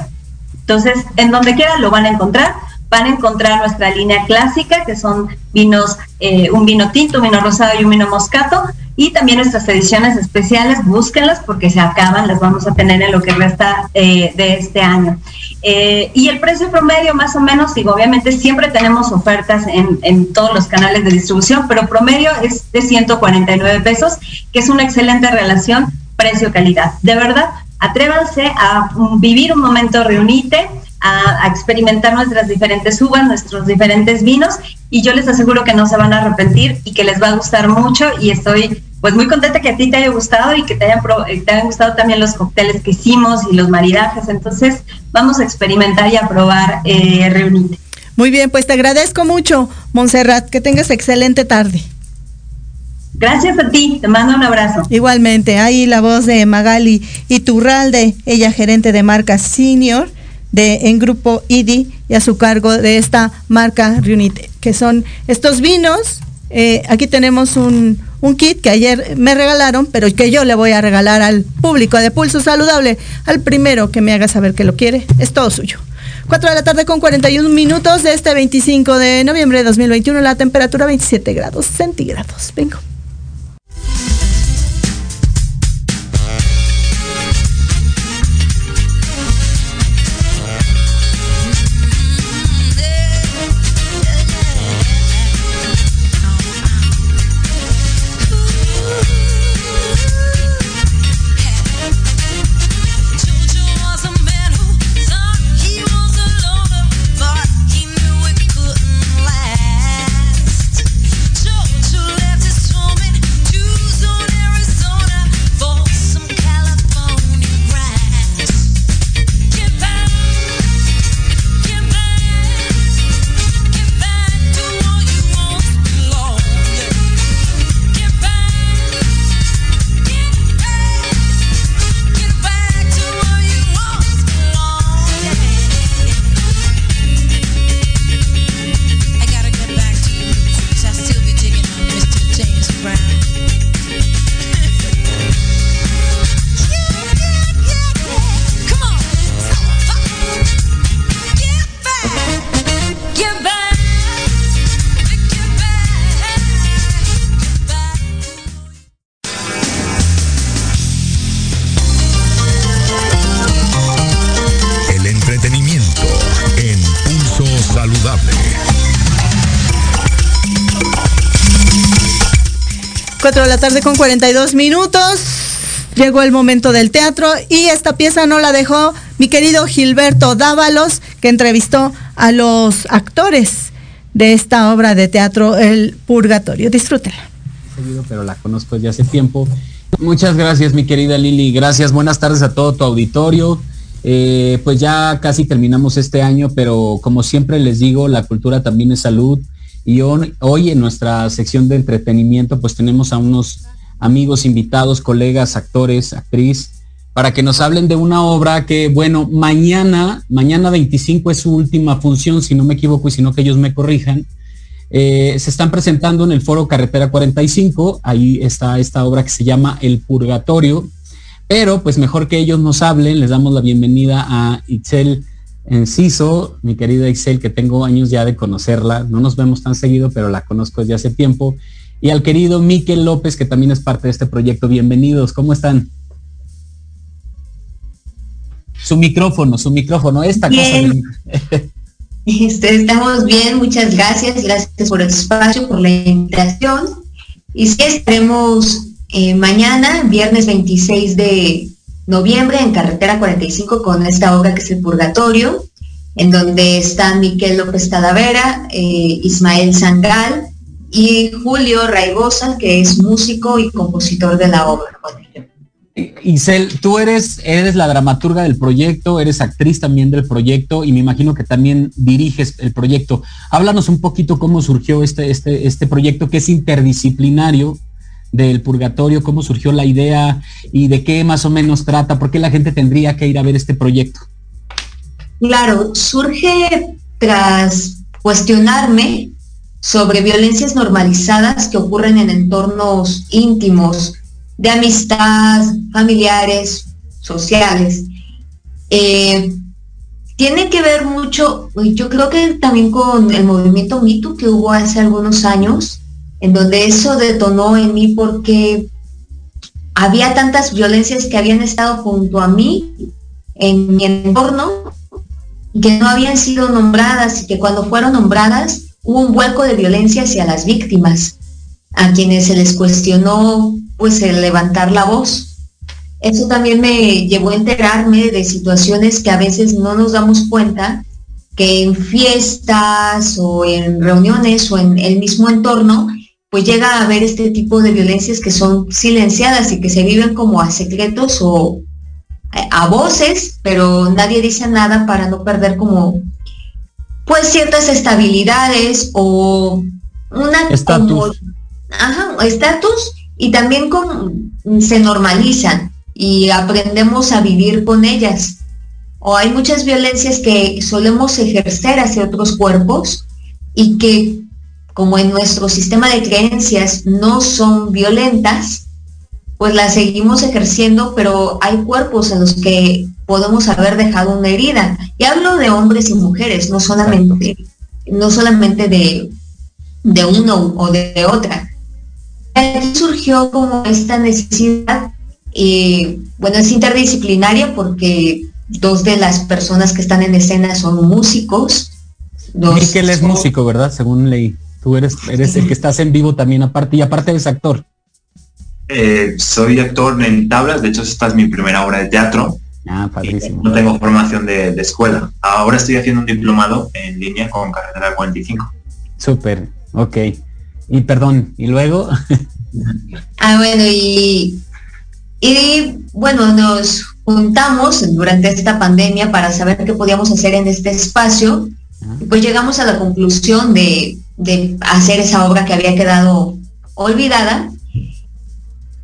Entonces, en donde quiera lo van a encontrar van a encontrar nuestra línea clásica, que son vinos, eh, un vino tinto, un vino rosado y un vino moscato, y también nuestras ediciones especiales, búsquenlas porque se acaban, las vamos a tener en lo que resta eh, de este año. Eh, y el precio promedio, más o menos, digo, obviamente siempre tenemos ofertas en, en todos los canales de distribución, pero promedio es de 149 pesos, que es una excelente relación precio-calidad. De verdad, atrévanse a vivir un momento reunite a, experimentar nuestras diferentes uvas, nuestros diferentes vinos y yo les aseguro que no se van a arrepentir y que les va a gustar mucho y estoy pues muy contenta que a ti te haya gustado y que te hayan, eh, te hayan gustado también los cócteles que hicimos y los maridajes. Entonces vamos a experimentar y a probar eh, Reunite. Muy bien, pues te agradezco mucho, Montserrat. Que tengas excelente tarde. Gracias a ti, te mando un abrazo. Igualmente, ahí la voz de Magali Iturralde, ella gerente de marca Senior de en grupo IDI y a su cargo de esta marca Reunite, que son estos vinos. Eh, aquí tenemos un, kit que ayer me regalaron, pero que yo le voy a regalar al público de Pulso Saludable, al primero que me haga saber que lo quiere, es todo suyo. 4 de la tarde con 41 minutos de este 25 de noviembre de 2021, la temperatura 27 grados centígrados. Vengo. La tarde con 42 minutos. Llegó el momento del teatro y esta pieza no la dejó mi querido Gilberto Dávalos, que entrevistó a los actores de esta obra de teatro, El Purgatorio. Disfrútela. Pero la conozco ya hace tiempo. Muchas gracias, mi querida Lili. Gracias. Buenas tardes a todo tu auditorio. Eh, pues ya casi terminamos este año, pero como siempre les digo, la cultura también es salud. Y hoy, en nuestra sección de entretenimiento, pues tenemos a unos amigos, invitados, colegas, actores, actriz, para que nos hablen de una obra que, bueno, mañana, mañana 25 es su última función, si no me equivoco y si no que ellos me corrijan. Eh, se están presentando en el foro Carretera 45, ahí está esta obra que se llama El Purgatorio, pero pues mejor que ellos nos hablen, les damos la bienvenida a Itzel Enciso, mi querida Itzel, que tengo años ya de conocerla, no nos vemos tan seguido, pero la conozco desde hace tiempo, y al querido Miquel López, que también es parte de este proyecto. Bienvenidos, ¿cómo están? Su micrófono, su micrófono, esta bien. cosa. Este, estamos bien, muchas gracias, gracias por el espacio, por la invitación. Y sí, estaremos eh, mañana, viernes 26 de noviembre, en carretera 45 con esta obra que es El Purgatorio, en donde están Miquel López Talavera, eh, Ismael Sangal y Julio Raigosa, que es músico y compositor de la obra. Isel, tú eres, eres la dramaturga del proyecto, eres actriz también del proyecto y me imagino que también diriges el proyecto. Háblanos un poquito cómo surgió este, este, este proyecto que es interdisciplinario del purgatorio, cómo surgió la idea y de qué más o menos trata, por qué la gente tendría que ir a ver este proyecto. Claro, surge tras cuestionarme sobre violencias normalizadas que ocurren en entornos íntimos, de amistad, familiares, sociales. Eh, tiene que ver mucho, yo creo que también con el movimiento mito que hubo hace algunos años, en donde eso detonó en mí porque había tantas violencias que habían estado junto a mí en mi entorno que no habían sido nombradas y que cuando fueron nombradas hubo un vuelco de violencia hacia las víctimas, a quienes se les cuestionó pues el levantar la voz. Eso también me llevó a enterarme de situaciones que a veces no nos damos cuenta que en fiestas o en reuniones o en el mismo entorno pues llega a haber este tipo de violencias que son silenciadas y que se viven como a secretos o a voces, pero nadie dice nada para no perder como pues ciertas estabilidades o una estatus. Ajá, estatus y también con, se normalizan y aprendemos a vivir con ellas. O hay muchas violencias que solemos ejercer hacia otros cuerpos y que como en nuestro sistema de creencias no son violentas, pues las seguimos ejerciendo, pero hay cuerpos en los que podemos haber dejado una herida. Y hablo de hombres y mujeres, no solamente, no solamente de, de uno o de, otra. Aquí surgió como esta necesidad, y bueno, es interdisciplinaria porque dos de las personas que están en escena son músicos. Dos él es músico, ¿verdad? Según leí. Tú eres, eres el que estás en vivo también aparte y aparte eres actor. Eh, soy actor en tablas, de hecho esta es mi primera obra de teatro. Ah, padrísimo. No tengo formación de, escuela. Ahora estoy haciendo un diplomado en línea con Carretera 45. Súper, ok. Y perdón, ¿y luego? ah, bueno, y, y bueno, nos juntamos durante esta pandemia para saber qué podíamos hacer en este espacio. Y pues llegamos a la conclusión de de hacer esa obra que había quedado olvidada.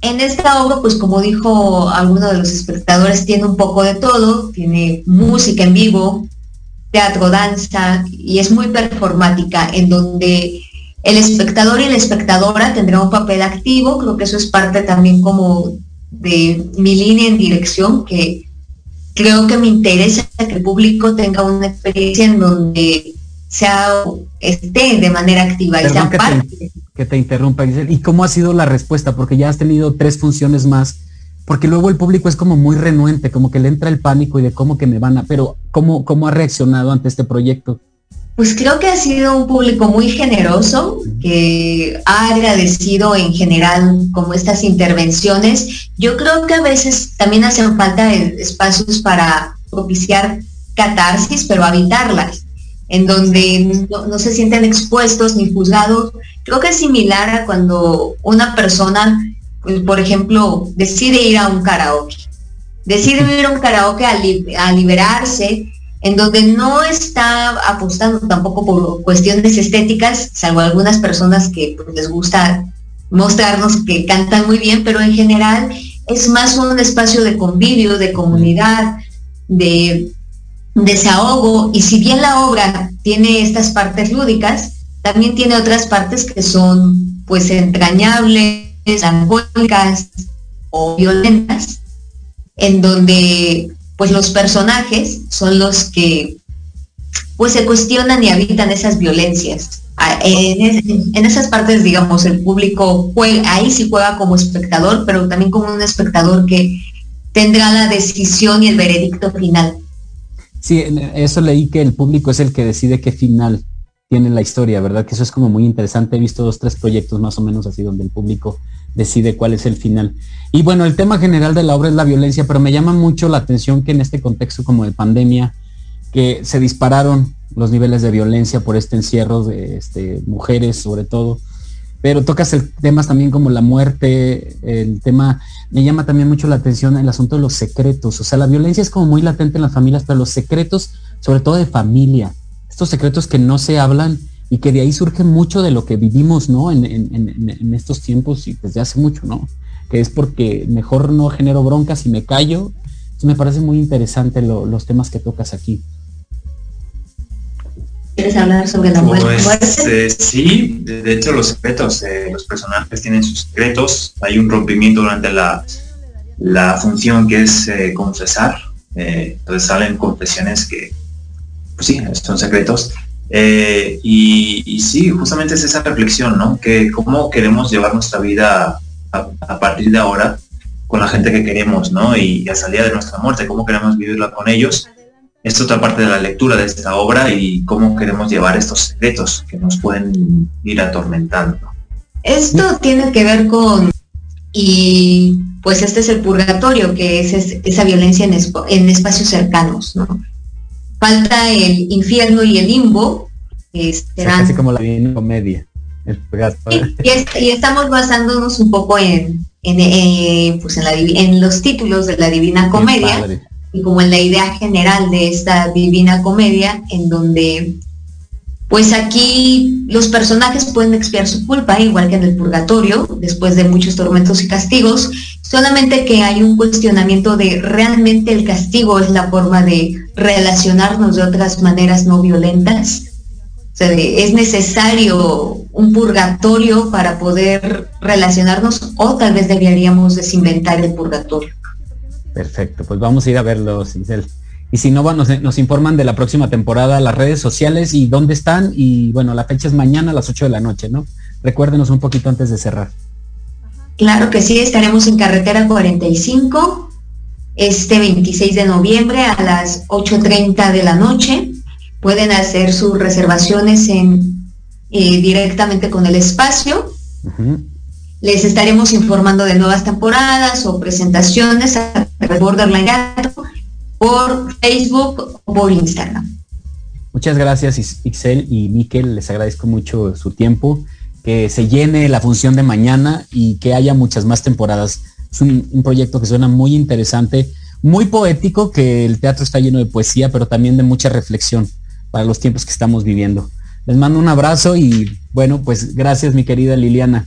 En esta obra, pues como dijo alguno de los espectadores, tiene un poco de todo, tiene música en vivo, teatro, danza, y es muy performática, en donde el espectador y la espectadora tendrán un papel activo, creo que eso es parte también como de mi línea en dirección, que creo que me interesa que el público tenga una experiencia en donde sea esté de manera activa y sea que parte. Te, que te interrumpa, ¿Y cómo ha sido la respuesta? Porque ya has tenido tres funciones más. Porque luego el público es como muy renuente, como que le entra el pánico y de cómo que me van a... Pero ¿cómo, cómo ha reaccionado ante este proyecto? Pues creo que ha sido un público muy generoso, que ha agradecido en general como estas intervenciones. Yo creo que a veces también hacen falta espacios para propiciar catarsis, pero habitarlas, en donde no, se sienten expuestos ni juzgados. Creo que es similar a cuando una persona, pues, por ejemplo, decide ir a un karaoke. Decide ir a un karaoke a liberarse en donde no está apostando tampoco por cuestiones estéticas, salvo algunas personas que pues, les gusta mostrarnos que cantan muy bien, pero en general es más un espacio de convivio, de comunidad, de desahogo, y si bien la obra tiene estas partes lúdicas, también tiene otras partes que son pues entrañables, angólicas o violentas, en donde pues los personajes son los que pues se cuestionan y habitan esas violencias. En, esas partes, digamos, el público juega, ahí sí juega como espectador, pero también como un espectador que tendrá la decisión y el veredicto final. Sí, eso leí que el público es el que decide qué final tiene la historia, ¿verdad? Que eso es como muy interesante. He visto dos, tres proyectos más o menos así donde el público decide cuál es el final. Y bueno, el tema general de la obra es la violencia, pero me llama mucho la atención que en este contexto como de pandemia, que se dispararon los niveles de violencia por este encierro de este, mujeres sobre todo, pero tocas el temas también como la muerte, el tema, me llama también mucho la atención el asunto de los secretos, o sea, la violencia es como muy latente en las familias, pero los secretos, sobre todo de familia, estos secretos que no se hablan y que de ahí surge mucho de lo que vivimos, ¿no? En, estos tiempos y desde hace mucho, ¿no? Que es porque mejor no genero broncas y me callo. me parece muy interesante los temas que tocas aquí. ¿Quieres hablar sobre la muerte? Pues, eh, sí, de, hecho los secretos, eh, los personajes tienen sus secretos, hay un rompimiento durante la, la función que es eh, confesar, entonces salen confesiones que, pues sí, son secretos, eh, y, sí, justamente es esa reflexión, ¿no? Que cómo queremos llevar nuestra vida a, partir de ahora con la gente que queremos, ¿no? Y, a salida de nuestra muerte, cómo queremos vivirla con ellos. Esta es otra parte de la lectura de esta obra y cómo queremos llevar estos secretos que nos pueden ir atormentando. Esto tiene que ver con, y pues este es el purgatorio, que es, esa violencia en, en espacios cercanos, ¿no? Falta el infierno y el limbo. serán... Casi como la divina comedia. y, estamos basándonos un poco en, en, eh, pues en, los títulos de la Divina Comedia y como en la idea general de esta Divina Comedia, en donde pues aquí los personajes pueden expiar su culpa, igual que en el purgatorio, después de muchos tormentos y castigos, solamente que hay un cuestionamiento de realmente el castigo es la forma de relacionarnos de otras maneras no violentas. O sea, es necesario un purgatorio para poder relacionarnos o tal vez deberíamos desinventar el purgatorio. Perfecto, pues vamos a ir a verlo, Cincel. Y si no, nos, nos informan de la próxima temporada, las redes sociales y dónde están. Y bueno, la fecha es mañana a las 8 de la noche, ¿no? Recuérdenos un poquito antes de cerrar. Claro que sí, estaremos en carretera 45 este 26 de noviembre a las 8.30 de la noche. Pueden hacer sus reservaciones en, eh, directamente con el espacio. Les estaremos informando de nuevas temporadas o presentaciones a Borderline Gato por Facebook o por Instagram. Muchas gracias Ixel y Miquel, les agradezco mucho su tiempo que se llene la función de mañana y que haya muchas más temporadas. Es un, proyecto que suena muy interesante, muy poético, que el teatro está lleno de poesía, pero también de mucha reflexión para los tiempos que estamos viviendo. Les mando un abrazo y bueno, pues gracias mi querida Liliana.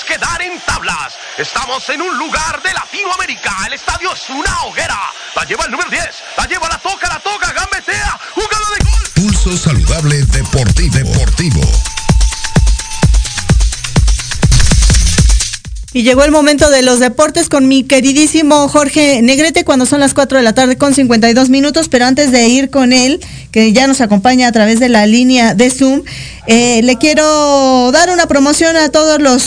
Podemos quedar en tablas. Estamos en un lugar de Latinoamérica, el estadio es una hoguera. La lleva el número 10. La lleva, la toca, la toca, gambetea. Jugada de gol. Pulso saludable deportivo. Deportivo. Y llegó el momento de los deportes con mi queridísimo Jorge Negrete cuando son las 4 de la tarde con 52 minutos, pero antes de ir con él, que ya nos acompaña a través de la línea de Zoom, eh, le quiero dar una promoción a todos los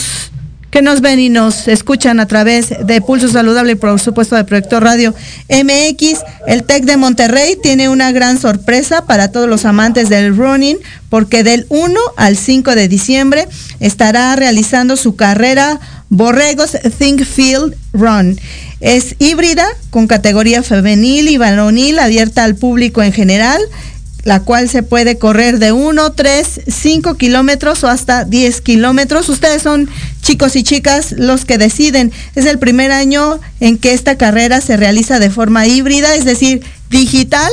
que nos ven y nos escuchan a través de Pulso Saludable y por supuesto de Proyecto Radio MX. El TEC de Monterrey tiene una gran sorpresa para todos los amantes del running porque del 1 al 5 de diciembre estará realizando su carrera Borregos Think Field Run. Es híbrida con categoría femenil y varonil abierta al público en general la cual se puede correr de 1, 3, 5 kilómetros o hasta 10 kilómetros. Ustedes son chicos y chicas los que deciden. Es el primer año en que esta carrera se realiza de forma híbrida, es decir, digital.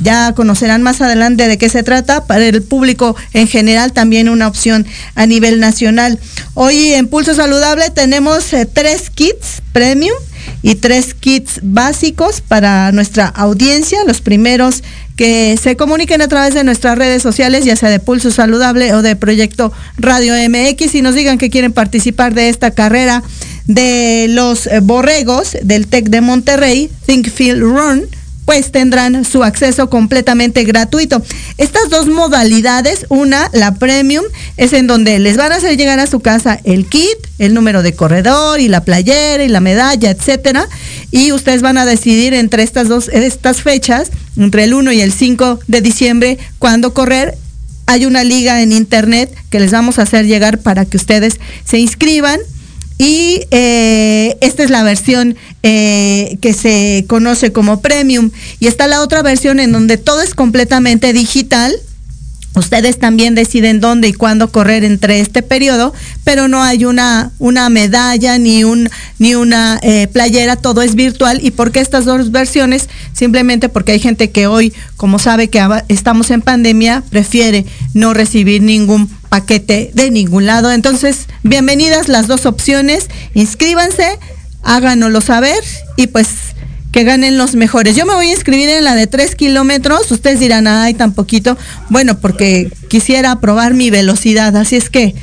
Ya conocerán más adelante de qué se trata. Para el público en general también una opción a nivel nacional. Hoy en Pulso Saludable tenemos eh, tres kits premium y tres kits básicos para nuestra audiencia. Los primeros que se comuniquen a través de nuestras redes sociales, ya sea de Pulso Saludable o de Proyecto Radio MX, y nos digan que quieren participar de esta carrera de los eh, borregos del TEC de Monterrey, Think Feel Run pues tendrán su acceso completamente gratuito. Estas dos modalidades, una, la premium, es en donde les van a hacer llegar a su casa el kit, el número de corredor y la playera y la medalla, etcétera, y ustedes van a decidir entre estas dos estas fechas, entre el 1 y el 5 de diciembre, cuándo correr. Hay una liga en internet que les vamos a hacer llegar para que ustedes se inscriban y eh, esta es la versión eh, que se conoce como premium. Y está la otra versión en donde todo es completamente digital. Ustedes también deciden dónde y cuándo correr entre este periodo, pero no hay una, una medalla ni, un, ni una eh, playera, todo es virtual. ¿Y por qué estas dos versiones? Simplemente porque hay gente que hoy, como sabe que estamos en pandemia, prefiere no recibir ningún paquete de ningún lado. Entonces, bienvenidas las dos opciones, inscríbanse, háganoslo saber y pues que ganen los mejores. Yo me voy a inscribir en la de 3 kilómetros, ustedes dirán, ay, tan poquito, bueno, porque quisiera probar mi velocidad, así es que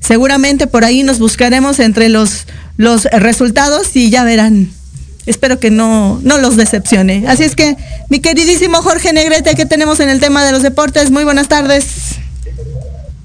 seguramente por ahí nos buscaremos entre los, los resultados y ya verán. Espero que no, no los decepcione. Así es que, mi queridísimo Jorge Negrete, que tenemos en el tema de los deportes, muy buenas tardes.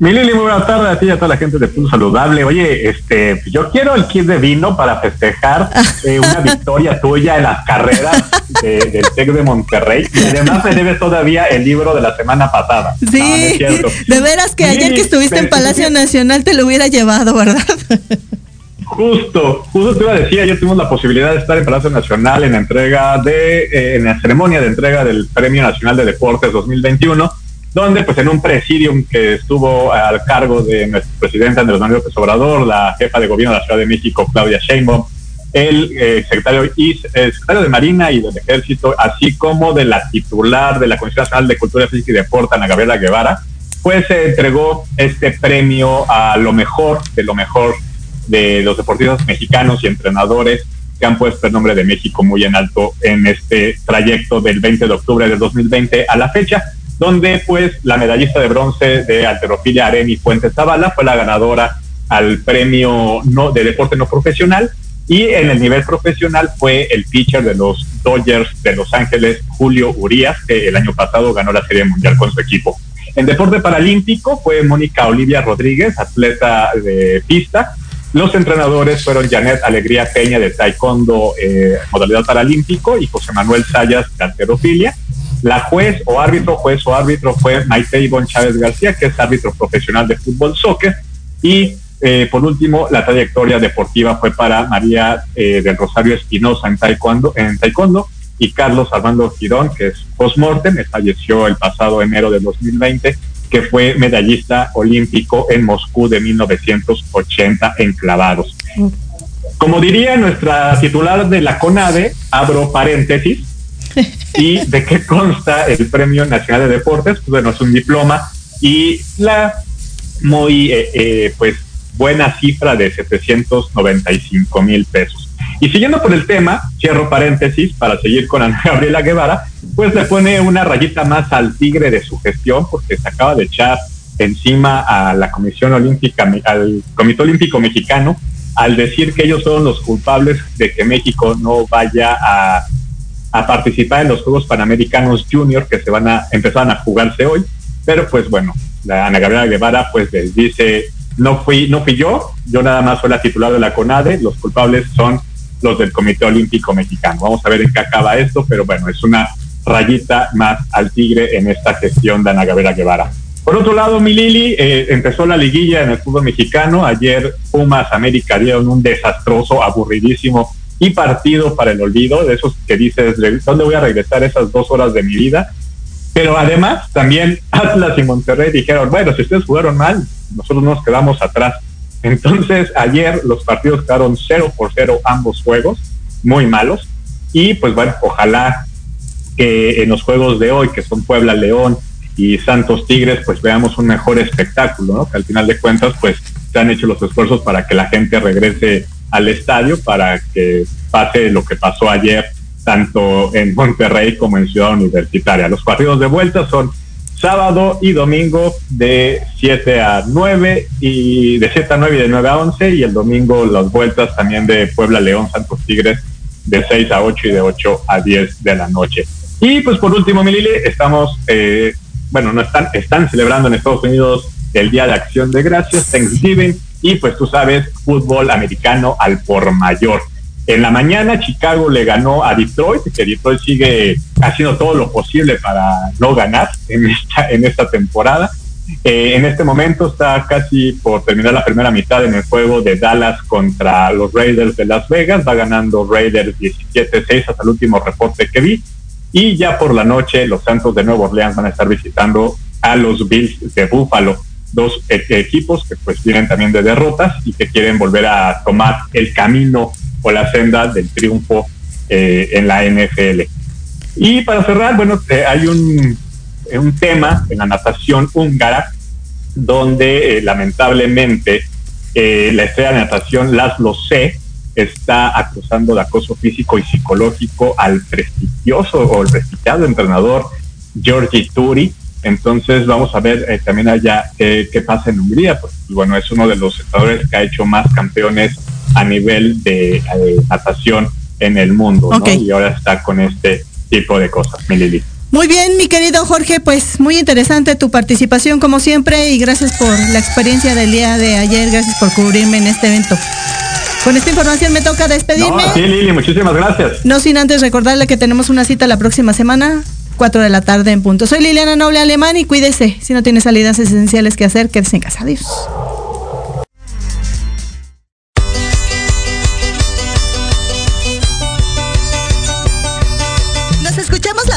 Mi Lili, muy buenas tardes a ti y a toda la gente de Punto Saludable. Oye, este, yo quiero el kit de vino para festejar eh, una victoria tuya en las carreras del TEC de Monterrey. Y además me debes todavía el libro de la semana pasada. Sí, de veras que ayer que estuviste en Palacio Nacional te lo hubiera llevado, ¿verdad? Justo, justo te iba a decir, ayer tuvimos la posibilidad de estar en Palacio Nacional en la entrega de, eh, en la ceremonia de entrega del Premio Nacional de Deportes 2021 donde pues en un presidium que estuvo al cargo de nuestro presidente Andrés Manuel López Obrador, la jefa de gobierno de la Ciudad de México, Claudia Sheinbaum, el eh, secretario, y, secretario de Marina y del Ejército, así como de la titular de la Comisión Nacional de Cultura Física y Deporte, Ana Gabriela Guevara, pues se entregó este premio a lo mejor de lo mejor de los deportistas mexicanos y entrenadores que han puesto el nombre de México muy en alto en este trayecto del 20 de octubre del 2020 a la fecha donde pues la medallista de bronce de alterofilia Aremi Fuentes Zavala fue la ganadora al premio no, de deporte no profesional y en el nivel profesional fue el pitcher de los Dodgers de Los Ángeles, Julio Urias, que el año pasado ganó la Serie Mundial con su equipo. En deporte paralímpico fue Mónica Olivia Rodríguez, atleta de pista. Los entrenadores fueron Janet Alegría Peña de Taekwondo, eh, modalidad paralímpico, y José Manuel Sayas de alterofilia. La juez o árbitro, juez o árbitro fue Maite Ivonne Chávez García, que es árbitro profesional de fútbol soccer. Y eh, por último, la trayectoria deportiva fue para María eh, del Rosario Espinosa en taekwondo, en taekwondo y Carlos Armando Girón, que es postmortem, falleció el pasado enero de 2020, que fue medallista olímpico en Moscú de 1980 en clavados. Como diría nuestra titular de la CONADE, abro paréntesis, ¿Y de qué consta el Premio Nacional de Deportes? Pues bueno, es un diploma y la muy eh, eh, pues buena cifra de 795 mil pesos. Y siguiendo por el tema, cierro paréntesis para seguir con Ana Gabriela Guevara, pues le pone una rayita más al tigre de su gestión porque se acaba de echar encima a la Comisión Olímpica, al Comité Olímpico Mexicano, al decir que ellos son los culpables de que México no vaya a a participar en los Juegos Panamericanos Junior que se van a empezar a jugarse hoy. Pero pues bueno, la Ana Gabriela Guevara pues les dice no fui, no fui yo, yo nada más soy la titular de la CONADE, los culpables son los del Comité Olímpico Mexicano. Vamos a ver en qué acaba esto, pero bueno, es una rayita más al tigre en esta gestión de Ana Gabriela Guevara. Por otro lado, mi eh, empezó la liguilla en el fútbol mexicano. Ayer Pumas América dieron un desastroso, aburridísimo y partido para el olvido, de esos que dices, ¿dónde voy a regresar esas dos horas de mi vida? Pero además, también Atlas y Monterrey dijeron, bueno, si ustedes jugaron mal, nosotros nos quedamos atrás. Entonces, ayer los partidos quedaron 0 por 0 ambos juegos, muy malos. Y pues bueno, ojalá que en los juegos de hoy, que son Puebla León y Santos Tigres, pues veamos un mejor espectáculo, ¿no? Que al final de cuentas, pues se han hecho los esfuerzos para que la gente regrese al estadio, para que pase lo que pasó ayer, tanto en Monterrey como en Ciudad Universitaria. Los partidos de vuelta son sábado y domingo de 7 a 9 y de 7 a 9 y de 9 a 11 y el domingo las vueltas también de Puebla León Santos Tigres de 6 a 8 y de 8 a 10 de la noche. Y pues por último, Milili, estamos, eh, bueno, no están, están celebrando en Estados Unidos el Día de Acción de Gracias, Thanksgiving, y pues tú sabes, fútbol americano al por mayor. En la mañana Chicago le ganó a Detroit, que Detroit sigue haciendo todo lo posible para no ganar en esta, en esta temporada. Eh, en este momento está casi por terminar la primera mitad en el juego de Dallas contra los Raiders de Las Vegas. Va ganando Raiders 17-6 hasta el último reporte que vi. Y ya por la noche los Santos de Nueva Orleans van a estar visitando a los Bills de Buffalo, dos e-, equipos que pues vienen también de derrotas y que quieren volver a tomar el camino o la senda del triunfo eh, en la NFL. Y para cerrar, bueno, eh, hay un, un, tema en la natación húngara donde eh, lamentablemente la estrella de natación Laszlo C está acusando de acoso físico y psicológico al prestigioso o el prestigiado entrenador Georgi Turi. Entonces vamos a ver eh, también allá qué, pasa en Hungría, pues bueno, es uno de los entrenadores que ha hecho más campeones a nivel de eh, natación en el mundo, ¿no? Y ahora está con este tipo de cosas, Milili. Muy bien, mi querido Jorge, pues muy interesante tu participación como siempre y gracias por la experiencia del día de ayer, gracias por cubrirme en este evento. Con esta información me toca despedirme. sí, Lili, muchísimas gracias. No sin antes recordarle que tenemos una cita la próxima semana, 4 de la tarde en punto. Soy Liliana Noble Alemán y cuídese. Si no tiene salidas esenciales que hacer, quédese en casa. Adiós.